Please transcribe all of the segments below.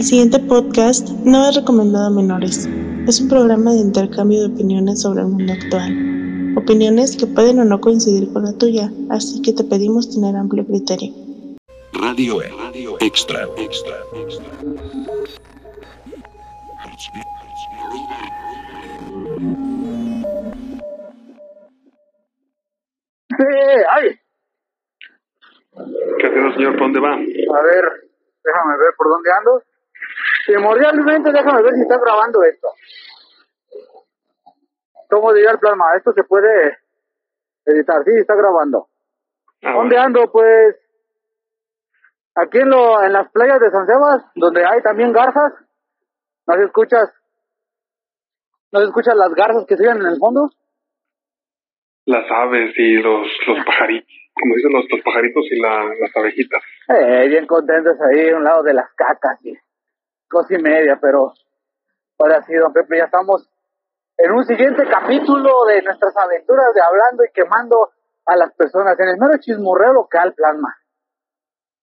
El siguiente podcast no es recomendado a menores. Es un programa de intercambio de opiniones sobre el mundo actual. Opiniones que pueden o no coincidir con la tuya, así que te pedimos tener amplio criterio. Radio E. Radio Extra. Extra. Extra. Sí, ay, ¿Qué haciendo, señor? ¿Por dónde va? a ver, déjame ver por dónde ando. Primordialmente, déjame ver si está grabando esto. ¿Cómo diría el plasma? Esto se puede editar. Sí, está grabando. Ah, ¿Dónde bueno. ando? Pues aquí en, lo, en las playas de San Sebas, donde hay también garzas. ¿No se escuchas? ¿No se escuchan las garzas que siguen en el fondo? Las aves y los, los pajaritos, como dicen los, los pajaritos y la, las abejitas. Eh, bien contentos ahí, a un lado de las cacas y cosa y media, pero ahora sí, don Pepe, ya estamos en un siguiente capítulo de nuestras aventuras de hablando y quemando a las personas en el mero chismorreo local, plasma.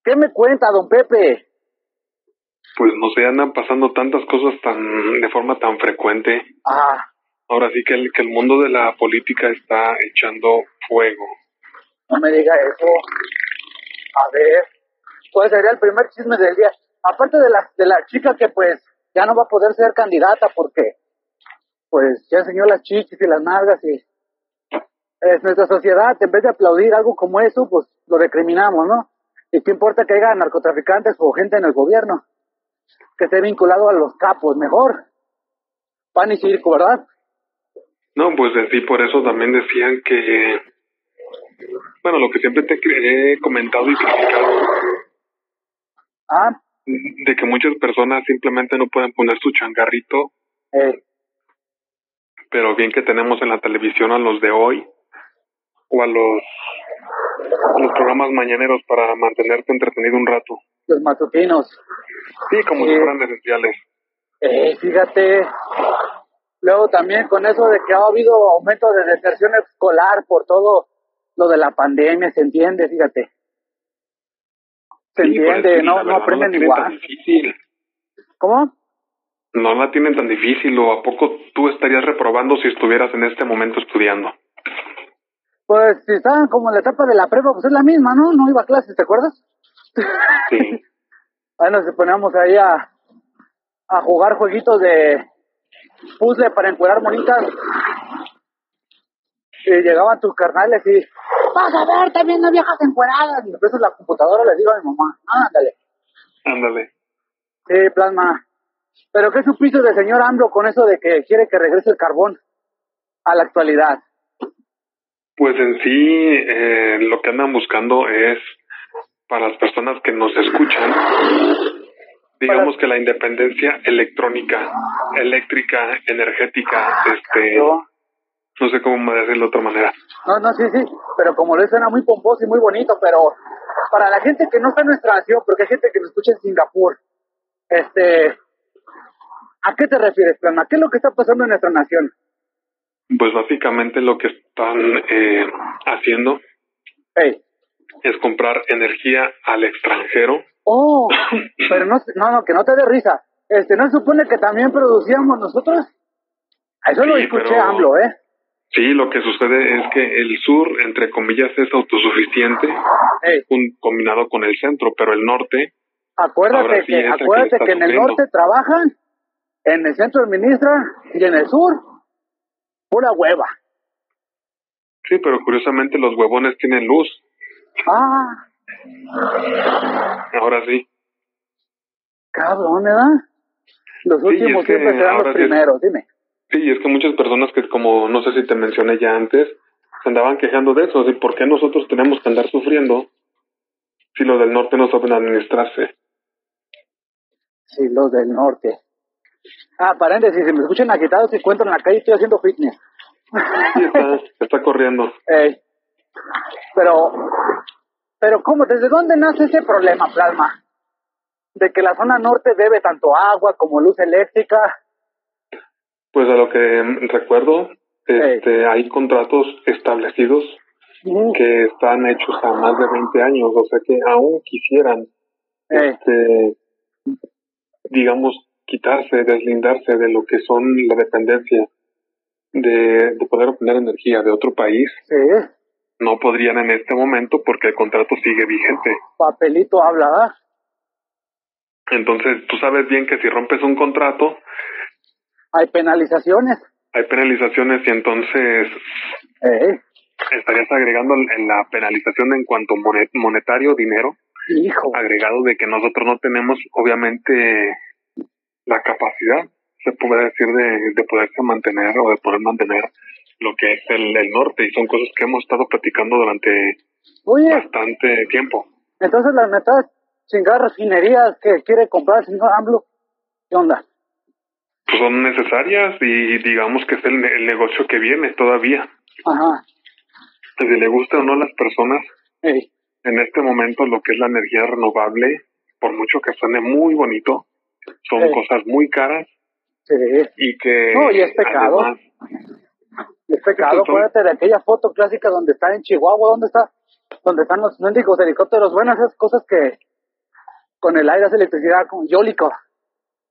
¿Qué me cuenta, don Pepe? Pues no sé, andan pasando tantas cosas tan de forma tan frecuente. Ah, Ahora sí que el, que el mundo de la política está echando fuego. no me diga eso. A ver, pues sería el primer chisme del día. Aparte de la, de la chica que pues ya no va a poder ser candidata porque pues ya enseñó las chichis y las nalgas y es nuestra sociedad, en vez de aplaudir algo como eso, pues lo recriminamos, ¿no? ¿Y qué importa que haya narcotraficantes o gente en el gobierno? Que esté vinculado a los capos, mejor. Pan y circo, ¿verdad? No, pues en sí, por eso también decían que, bueno, lo que siempre te he comentado y criticado, Ah, de que muchas personas simplemente no pueden poner su changarrito, eh, pero bien que tenemos en la televisión a los de hoy o a los, a los programas mañaneros para mantenerte entretenido un rato. los matutinos. Sí, como Sí. si fueran esenciales. Eh, fíjate, luego también con eso de que ha habido aumento de deserción escolar por todo lo de la pandemia, se entiende, fíjate. Se Sí, pues, entiende, no, no aprenden tan igual. difícil. ¿Cómo? No la tienen tan difícil, o a poco tú estarías reprobando si estuvieras en este momento estudiando. Pues si estaban como en la etapa de la prueba, pues es la misma, ¿no? No iba a clases, ¿te acuerdas? Sí. Ahí nos poníamos ahí a, a jugar jueguitos de puzzle para encuerar monitas. Y llegaban tus carnales y, vas a ver, también no viejas encueradas. Y después en la computadora le digo a mi mamá, ándale. Ándale. Sí, plasma. Pero ¿qué supiste del señor AMLO con eso de que quiere que regrese el carbón a la actualidad? Pues en sí, eh, lo que andan buscando es, para las personas que nos escuchan, digamos que la independencia electrónica, eléctrica, energética, este, No, no sé cómo decirlo de otra manera. no, no, sí, sí, pero como lo suena muy pomposo y muy bonito, pero para la gente que no está en nuestra nación, porque hay gente que nos escucha en Singapur, este, ¿a qué te refieres, Plasma? ¿Qué es lo que está pasando en nuestra nación? Pues básicamente lo que están eh, haciendo Hey. es comprar energía al extranjero. Oh, pero no, no, no, que no te dé risa. Este, ¿no se supone que también producíamos nosotros? Eso lo escuché pero- AMLO, ¿eh? Sí, lo que sucede es que el sur, entre comillas, es autosuficiente, Hey. un- combinado con el centro, pero el norte, Acuérdate sí que, acuérdate que en el norte trabajan, en el centro administran y en el sur, pura hueva. sí, pero curiosamente los huevones tienen luz. Ah, Ahora sí. cabrón, ¿verdad? Los Sí, últimos siempre serán los es- primeros, dime. Sí, es que muchas personas que, como no sé si te mencioné ya antes, se andaban quejando de eso, de por qué nosotros tenemos que andar sufriendo si los del norte no saben administrarse. Sí, los del norte. Ah, paréntesis, si me escuchan agitados y encuentro en la calle, estoy haciendo fitness. Sí, está, está corriendo. Pero, pero ¿cómo? ¿Desde dónde nace ese problema, Plasma? De que la zona norte debe tanto agua como luz eléctrica. Pues a lo que recuerdo, este, hay contratos establecidos que están hechos a más de 20 años, o sea que aún quisieran este, digamos, quitarse, deslindarse de lo que son la dependencia de, de poder obtener energía de otro país, no podrían en este momento porque el contrato sigue vigente. papelito habla. Entonces, tú sabes bien que si rompes un contrato, Hay penalizaciones. hay penalizaciones y entonces Eh, estarías agregando en la penalización en cuanto monet- monetario, dinero, hijo. agregado de que nosotros no tenemos, obviamente, la capacidad, se puede decir, de, de poderse mantener o de poder mantener lo que es el, el norte. Y son cosas que hemos estado platicando durante Oye, bastante tiempo. entonces las metas chingadas refinerías que quiere comprar señor AMLO, ¿qué onda? Pues son necesarias y digamos que es el, el negocio que viene todavía. Ajá. Si le gusta o no a las personas, Ey, en este momento lo que es la energía renovable, por mucho que suene muy bonito, son cosas muy caras sí. y que No, y es pecado. además, Es pecado, acuérdate de aquella foto clásica donde está en Chihuahua, ¿dónde está? Donde están los mendigos helicópteros, buenas esas cosas que con el aire hace electricidad, con yólico.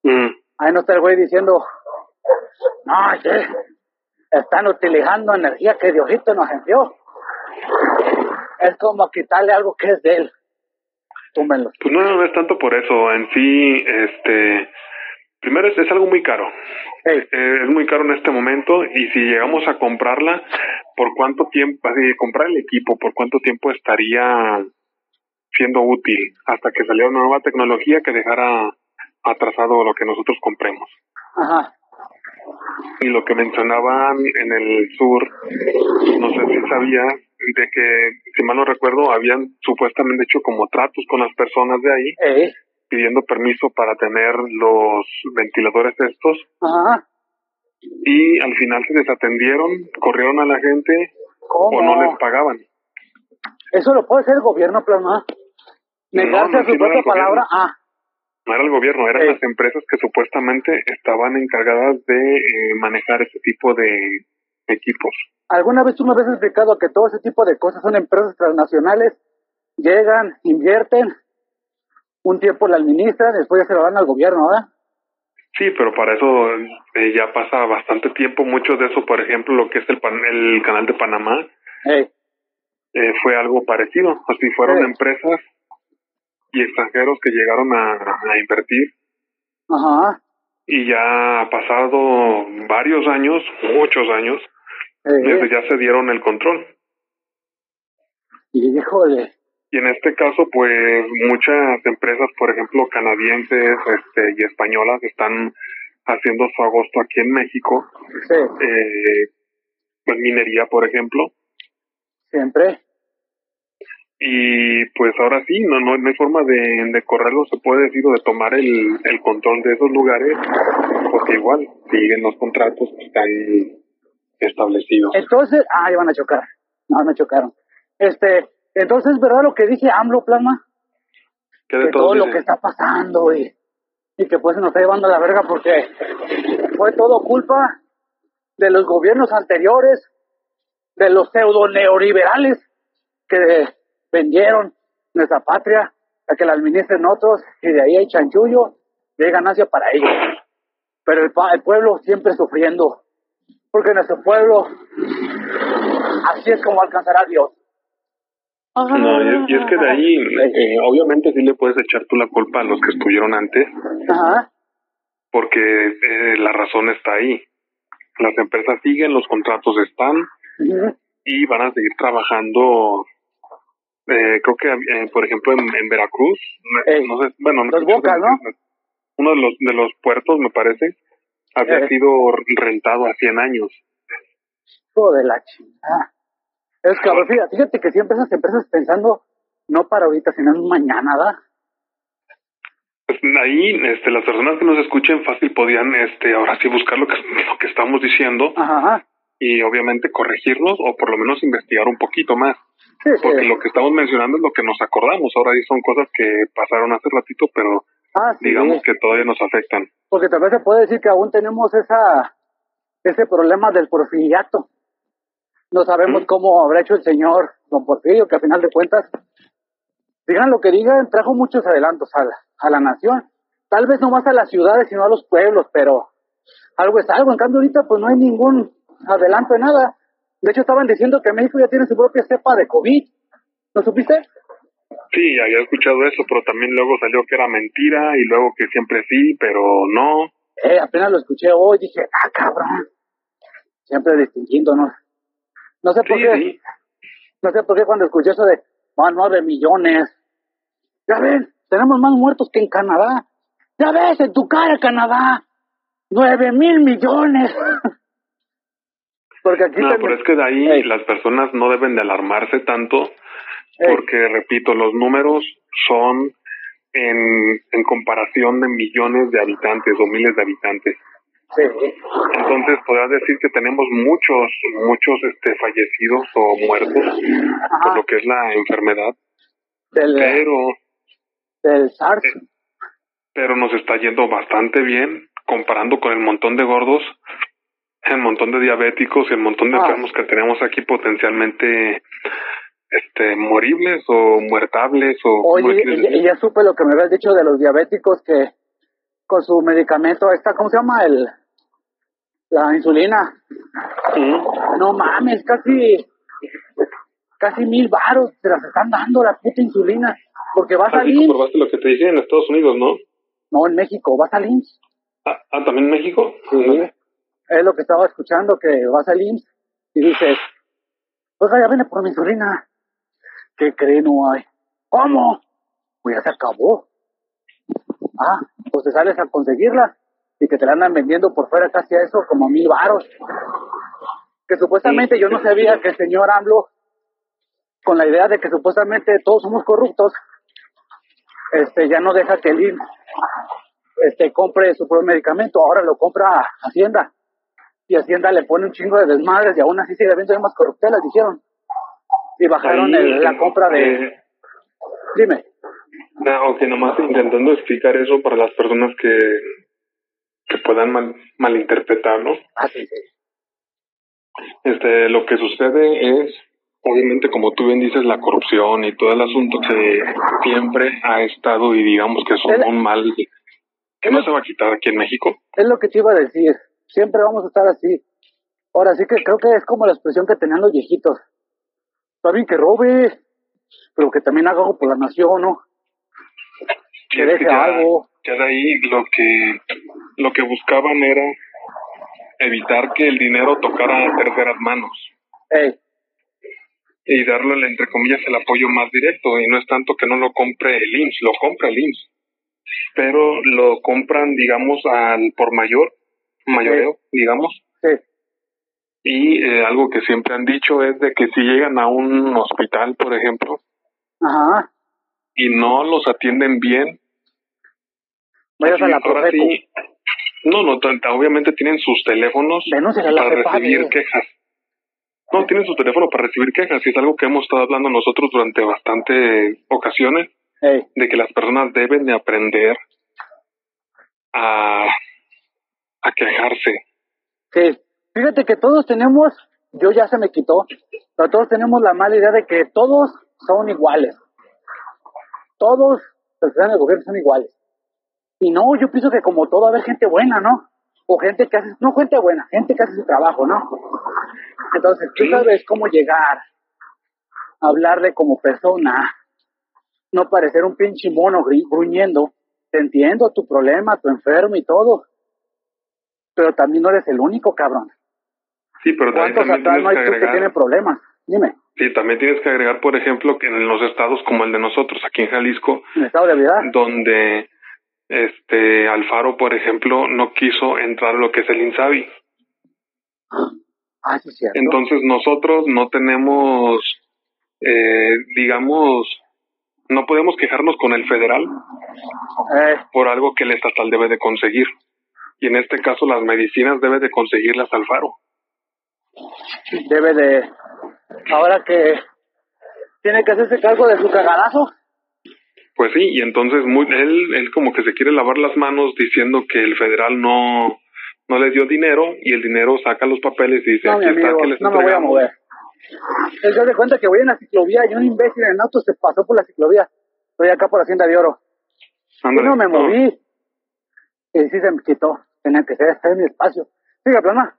mm, Ahí no está el güey diciendo, no, sí, están utilizando energía que Diosito nos envió. Es como quitarle algo que es de él. Túmenlo. pues no, no es tanto por eso, en sí, este, primero es, es algo muy caro, Ey, Eh, es muy caro en este momento y si llegamos a comprarla, ¿por cuánto tiempo, así, comprar el equipo, por cuánto tiempo estaría siendo útil hasta que saliera una nueva tecnología que dejara atrasado lo que nosotros compremos? ajá, Y lo que mencionaban en el sur, no sé si sabías, de que, si mal no recuerdo, habían supuestamente hecho como tratos con las personas de ahí, ey, pidiendo permiso para tener los ventiladores estos, ajá. y al final se desatendieron, corrieron a la gente ¿Cómo? o no les pagaban. Eso lo puede hacer el gobierno, plasma. Negarse No, no, a su propia el gobierno. palabra. Ah, No era el gobierno, eran Sí. las empresas que supuestamente estaban encargadas de eh, manejar ese tipo de equipos. alguna vez tú me habías explicado que todo ese tipo de cosas son empresas transnacionales. Llegan, invierten, un tiempo la administran, después ya se lo dan al gobierno, ¿verdad? Sí, pero para eso eh, ya pasa bastante tiempo. Mucho de eso, por ejemplo, lo que es el, pan- el canal de Panamá, eh, fue algo parecido. Así fueron empresas y extranjeros que llegaron a, a invertir ajá. y ya ha pasado varios años, muchos años, ey, desde ya se dieron el control. y híjole, Y en este caso, pues muchas empresas, por ejemplo, canadienses este, y españolas, están haciendo su agosto aquí en México, sí, eh, en minería, por ejemplo, siempre. Y pues ahora sí, no, no, no hay forma de, de correrlo, se puede decir, o de tomar el, el control de esos lugares, porque igual siguen los contratos que están establecidos. Entonces, ah, iban a chocar. No, no chocaron. Este, entonces, ¿verdad lo que dice AMLO, Plasma? ¿Qué de que todo lo que está pasando y, y que pues se nos está llevando a la verga porque fue todo culpa de los gobiernos anteriores, de los pseudo neoliberales que vendieron nuestra patria a que la administren otros y de ahí hay chanchullo y hay ganancia para ellos. Pero el, pa- el pueblo siempre sufriendo, porque nuestro pueblo así es como alcanzará a Dios. No, y, y es que de ahí, eh, obviamente sí le puedes echar tú la culpa a los que estuvieron antes, Ajá, porque eh, la razón está ahí. Las empresas siguen, los contratos están y van a seguir trabajando. Eh, creo que, eh, por ejemplo, en, en Veracruz, no- Ey, no sé, bueno, no los sé si- Bocas, ¿no? uno de los, de los puertos, me parece, había Ey. sido rentado a 100 años. Hijo de la chingada. Es que, ver, fíjate, fíjate que siempre esas empresas pensando no para ahorita, sino en mañana, ¿verdad? Pues ahí, este, las personas que nos escuchen fácil podían, este, ahora sí buscar lo que, lo que estamos diciendo Ajá, ajá. Y obviamente corregirlos o por lo menos investigar un poquito más. Sí, Porque sí. lo que estamos mencionando es lo que nos acordamos. Ahora sí son cosas que pasaron hace ratito, pero Ah, sí. digamos que todavía nos afectan. Porque tal vez se puede decir que aún tenemos esa ese problema del porfiriato. No sabemos Mm. cómo habrá hecho el señor don Porfirio, que a final de cuentas, digan lo que digan, trajo muchos adelantos a la, a la nación Tal vez no más a las ciudades, sino a los pueblos, pero algo es algo. En cambio, ahorita pues no hay ningún adelanto de nada. De hecho, estaban diciendo que México ya tiene su propia cepa de COVID. ¿No supiste? Sí, había escuchado eso, pero también luego salió que era mentira y luego que siempre sí, pero no. Eh, apenas lo escuché hoy, dije, ah, cabrón. Siempre distinguiéndonos. No sé por qué. sí. No sé por qué cuando escuché eso de más nueve millones. Ya ven, tenemos más muertos que en Canadá. Ya ves, en tu cara, Canadá. Nueve mil millones. Porque aquí No, también- pero es que de ahí Ey. las personas no deben de alarmarse tanto Ey. porque, repito, los números son en, en comparación de millones de habitantes o miles de habitantes. Sí. Entonces podrás decir que tenemos muchos, muchos este, fallecidos o muertos por lo que es la enfermedad, Del, pero, del SARS. pero nos está yendo bastante bien comparando con el montón de gordos, el montón de diabéticos y el montón de Ah. enfermos que tenemos aquí potencialmente este moribles o muertables o ¿cómo Oye, y, ya supe lo que me habías dicho de los diabéticos que con su medicamento, esta, ¿cómo se llama? El, la insulina. No mames, casi, casi mil varos se las están dando la puta insulina. Porque va a Así salir, comprobaste lo que te dije en Estados Unidos, ¿no? no en México, va a salir. Ah, ah, ¿también en México? Sí. Es lo que estaba escuchando, que vas al IMSS y dices, oiga, ya viene por mi insulina. ¿Qué cree? No hay. ¿Cómo? Pues ya se acabó. Ah, pues te sales a conseguirla y que te la andan vendiendo por fuera casi a eso como mil varos. Que supuestamente yo no sabía que el señor AMLO, con la idea de que supuestamente todos somos corruptos, este ya no deja que el IMSS este, compre su propio medicamento, ahora lo compra Hacienda. Y Hacienda le pone un chingo de desmadres y aún así sigue habiendo más corruptelas, dijeron. Y bajaron Ahí, el- la compra de... eh, Dime. No, ok, nomás intentando explicar eso para las personas que, que puedan mal, malinterpretarlo. Ah, sí, sí. Este, lo que sucede es, obviamente, como tú bien dices, la corrupción y todo el asunto que siempre ha estado y digamos que son El- un mal que no se va a quitar aquí en México. Es lo que te iba a decir. Siempre vamos a estar así. Ahora sí que creo que es como la expresión que tenían los viejitos. Está bien que robe, pero que también haga algo por la nación, ¿no? Que deje ya, algo. ya de ahí lo que lo que buscaban era evitar que el dinero tocara a terceras manos Ey, y darle entre comillas el apoyo más directo y no es tanto que no lo compre el IMSS, lo compra el IMSS, pero lo compran digamos al por mayor, mayoreo, digamos, sí, y eh, algo que siempre han dicho es de que si llegan a un hospital, por ejemplo, ajá. y no los atienden bien, Vayas a la ahora Profeco. sí, no, no, obviamente tienen sus teléfonos Denúnciale para recibir quejas. No, tienen su teléfono para recibir quejas y es algo que hemos estado hablando nosotros durante bastantes ocasiones, de que las personas deben de aprender a, a quejarse. sí. Fíjate que todos tenemos, yo ya se me quitó, pero todos tenemos la mala idea de que todos son iguales. Todos los que están en el gobierno son iguales. Y no, yo pienso que como todo, va a haber gente buena, ¿no? O gente que hace, no gente buena, gente que hace su trabajo, ¿no? Entonces, tú sabes cómo llegar, hablarle como persona, no parecer un pinche mono gruñendo. Te entiendo tu problema, tu enfermo y todo. Pero también no eres el único, cabrón. Sí, pero también, ¿Cuántos también atrás no tienes hay que que tienen agregar, problemas? Dime, sí, también tienes que agregar, por ejemplo, que en los estados como el de nosotros, aquí en Jalisco, en estado de habilidad. donde este Alfaro, por ejemplo, no quiso entrar a lo que es el INSABI. Ah, sí, cierto. Entonces nosotros no tenemos, eh, digamos, no podemos quejarnos con el federal Eh, por algo que el estatal debe de conseguir. Y en este caso las medicinas debe de conseguirlas Alfaro. debe de. Ahora que tiene que hacerse cargo de su cagadazo. Pues sí, y entonces muy, él, él como que se quiere lavar las manos diciendo que el federal no, no le dio dinero y el dinero saca los papeles y dice, No, está que les no me voy a entregamos". mover. Él se da cuenta que voy en la ciclovía y un imbécil en auto se pasó por la ciclovía. Estoy acá por Hacienda de Oro. Y no me no. moví. Y sí se me quitó. Tenía que ser, este es mi espacio. Siga, plana.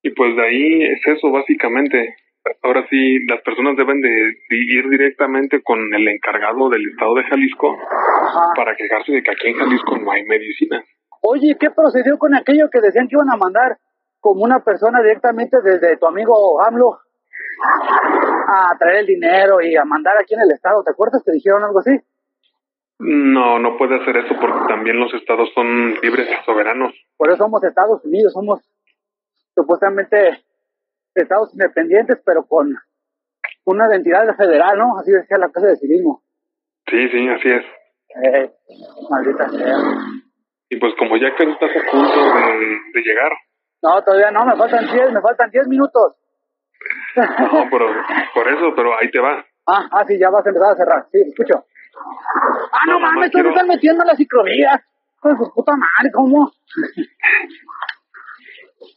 Y pues de ahí es eso, básicamente. Ahora sí, las personas deben de, de ir directamente con el encargado del estado de Jalisco Ajá. para quejarse de que aquí en Jalisco no hay medicina. Oye, ¿qué procedió con aquello que decían que iban a mandar como una persona directamente desde tu amigo AMLO a traer el dinero y a mandar aquí en el estado? ¿Te acuerdas que dijeron algo así? No, no puede hacer eso porque también los estados son libres y soberanos. Por eso somos Estados Unidos, somos supuestamente estados independientes, pero con una identidad federal, ¿no? Así decía la Casa de Civismo. Sí, sí, así es. Eh, maldita sea. Y pues como ya que estás a punto de, de llegar, No, todavía no, me faltan 10, me faltan 10 minutos. no, pero por eso, pero ahí te va. Ah, ah, sí, ya vas a empezar a cerrar. Sí, escucho. Ah, no, mames, quiero- ¿dónde están metiendo las ciclovías? Con su puta madre, ¿cómo?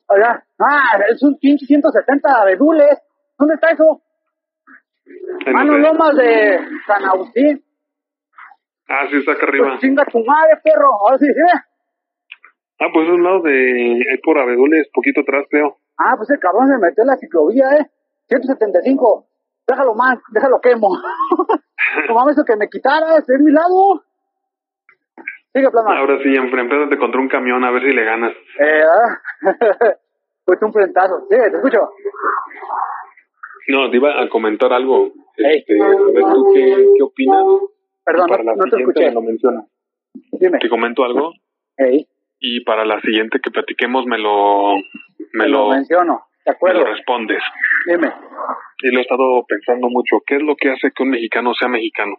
Oiga, ah, es un pinche 170 abedules. ¿Dónde está eso? En no los sé. lomas de San Agustín. Ah, sí, está acá arriba. Pues chinga tu madre, perro. Ahora sí, ¿eh? Ah, pues es un lado de... Ahí por Abedules, poquito atrás, creo. Ah, pues el cabrón se metió en la ciclovía, ¿eh? 175. Déjalo más, déjalo quemo. no mames, eso que me quitaras, es mi lado. Sigue, plana. Ahora sí, enfréntate contra un camión a ver si le ganas. Eh, ah. Fuiste un frentazo. Sí, te escucho. No, te iba a comentar algo. Este, a ver tú qué, qué opinas. Perdón, Para no, la no te escuché. me lo mencionas. Dime. Te comento algo Ey, y para la siguiente que platiquemos me lo, me te lo lo, menciono. De me acuerdo. lo respondes. Dime. Y lo he estado pensando mucho. ¿Qué es lo que hace que un mexicano sea mexicano?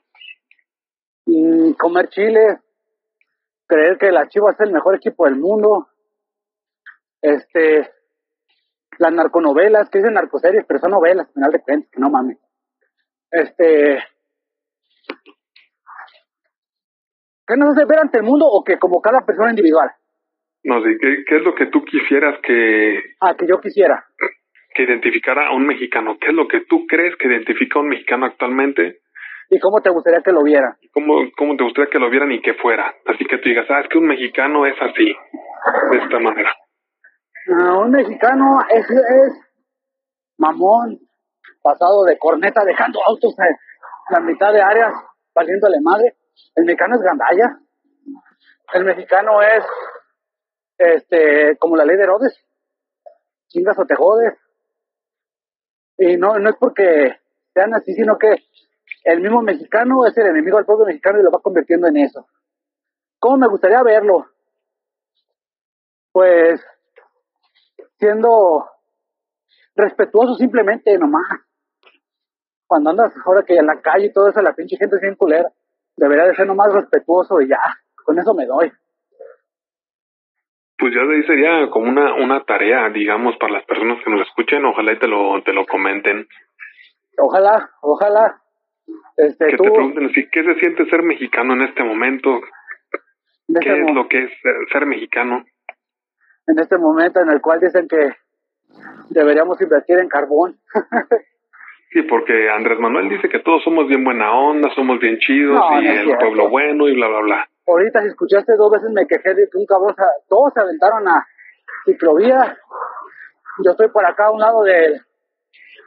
Mm, comer chile. Creer que la Chivas es el mejor equipo del mundo. Este. Las narconovelas, que dicen narcoseries, pero son novelas, al final de cuentas, que no mames. Este. ¿Qué nos hace ver ante el mundo o que como cada persona individual? No sé, ¿qué, qué es lo que tú quisieras que, Ah, que yo quisiera. Que identificara a un mexicano? ¿Qué es lo que tú crees que identifica a un mexicano actualmente? ¿Y cómo te gustaría que lo viera? ¿Cómo, ¿Cómo te gustaría que lo vieran y que fuera? Así que tú digas, ah, es que un mexicano es así, de esta manera. Ah, un mexicano es, es mamón, pasado de corneta, dejando autos en la mitad de áreas, valiéndole madre. El mexicano es gandalla. El mexicano es, este, como la ley de Herodes. Chingas o te jodes. Y no, no es porque sean así, sino que el mismo mexicano es el enemigo del pueblo mexicano y lo va convirtiendo en eso. ¿Cómo me gustaría verlo? Pues siendo respetuoso simplemente nomás. Cuando andas ahora que en la calle y todo eso, la pinche gente es bien culera. Debería de ser nomás respetuoso y ya, con eso me doy. Pues ya de ahí sería como una, una tarea, digamos, para las personas que nos escuchen, ojalá y te lo, te lo comenten. Ojalá, ojalá. Este, Que tú, te pregunten así, ¿qué se siente ser mexicano en este momento? en ¿Qué este, es lo que es ser, ser mexicano? en este momento en el cual dicen que deberíamos invertir en carbón. Sí, porque Andrés Manuel dice que todos somos bien buena onda, somos bien chidos No, y no el pueblo bueno y bla, bla, bla. Ahorita, si escuchaste dos veces, me quejé de que un cabrón, todos se aventaron a ciclovía. Yo estoy por acá a un lado del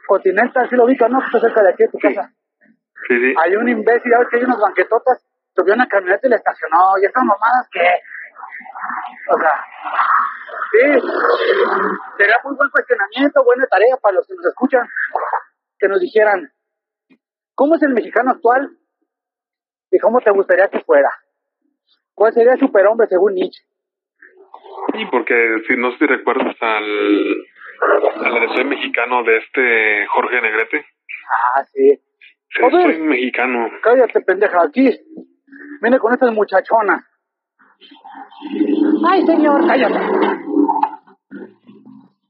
Continental, si lo ubican, ¿no? Que está cerca de aquí de tu casa. Sí, sí. Hay un imbécil, ya ves que hay unas banquetotas, subió una camioneta y la estacionó. Y estas mamadas que. O sea, sí, sería muy buen cuestionamiento, buena tarea para los que nos escuchan, que nos dijeran, ¿cómo es el mexicano actual y cómo te gustaría que fuera? ¿Cuál sería el superhombre según Nietzsche? Sí, porque si no sé si recuerdas al, al Mexicano de este Jorge Negrete. Ah, sí. Soy mexicano. Cállate, pendeja, aquí. Viene con estas muchachonas. Ay, señor, cállate.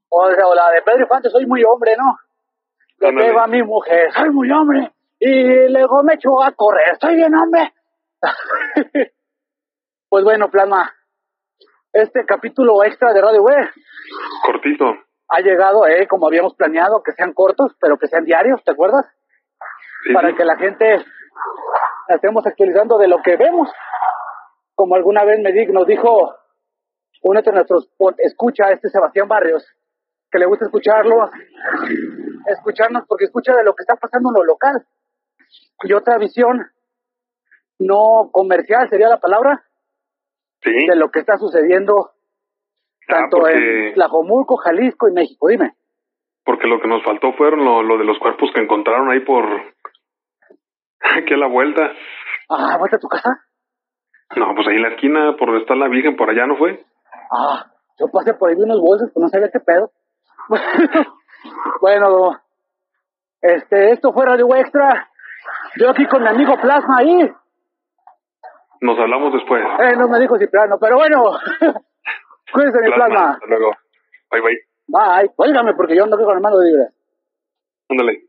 O sea, o la de Pedro Infante, soy muy hombre, ¿no? Le Ándale. pego a mi mujer, soy muy hombre. Y luego me echo a correr, soy bien hombre. pues bueno, Plasma. Este capítulo extra de Radio Web Cortito. ha llegado, eh, como habíamos planeado, que sean cortos, pero que sean diarios, ¿te acuerdas? Sí, para sí. que la gente la estemos actualizando de lo que vemos. como alguna vez me di, nos dijo uno de nuestros escucha, este Sebastián Barrios, que le gusta escucharlo, escucharnos porque escucha de lo que está pasando en lo local. Y otra visión no comercial sería la palabra Sí. de lo que está sucediendo Ah, tanto porque, en Tlajomulco, Jalisco y México. Dime. porque lo que nos faltó fueron lo, lo de los cuerpos que encontraron ahí por... Aquí a la vuelta. Ah, ¿vas a tu casa? No, pues ahí en la esquina, por donde está la Virgen, por allá, ¿no fue? Ah, yo pasé por ahí unos bolsos, pero no sabía qué pedo. bueno, este, esto fue Radio Extra. Yo aquí con mi amigo Plasma ahí. Nos hablamos después. Eh, no me dijo Cipriano, pero bueno. Cuídense, mi Plasma. Hasta luego. Bye, bye. Bye. Cuélgame porque yo ando aquí con el mando libre. Ándale.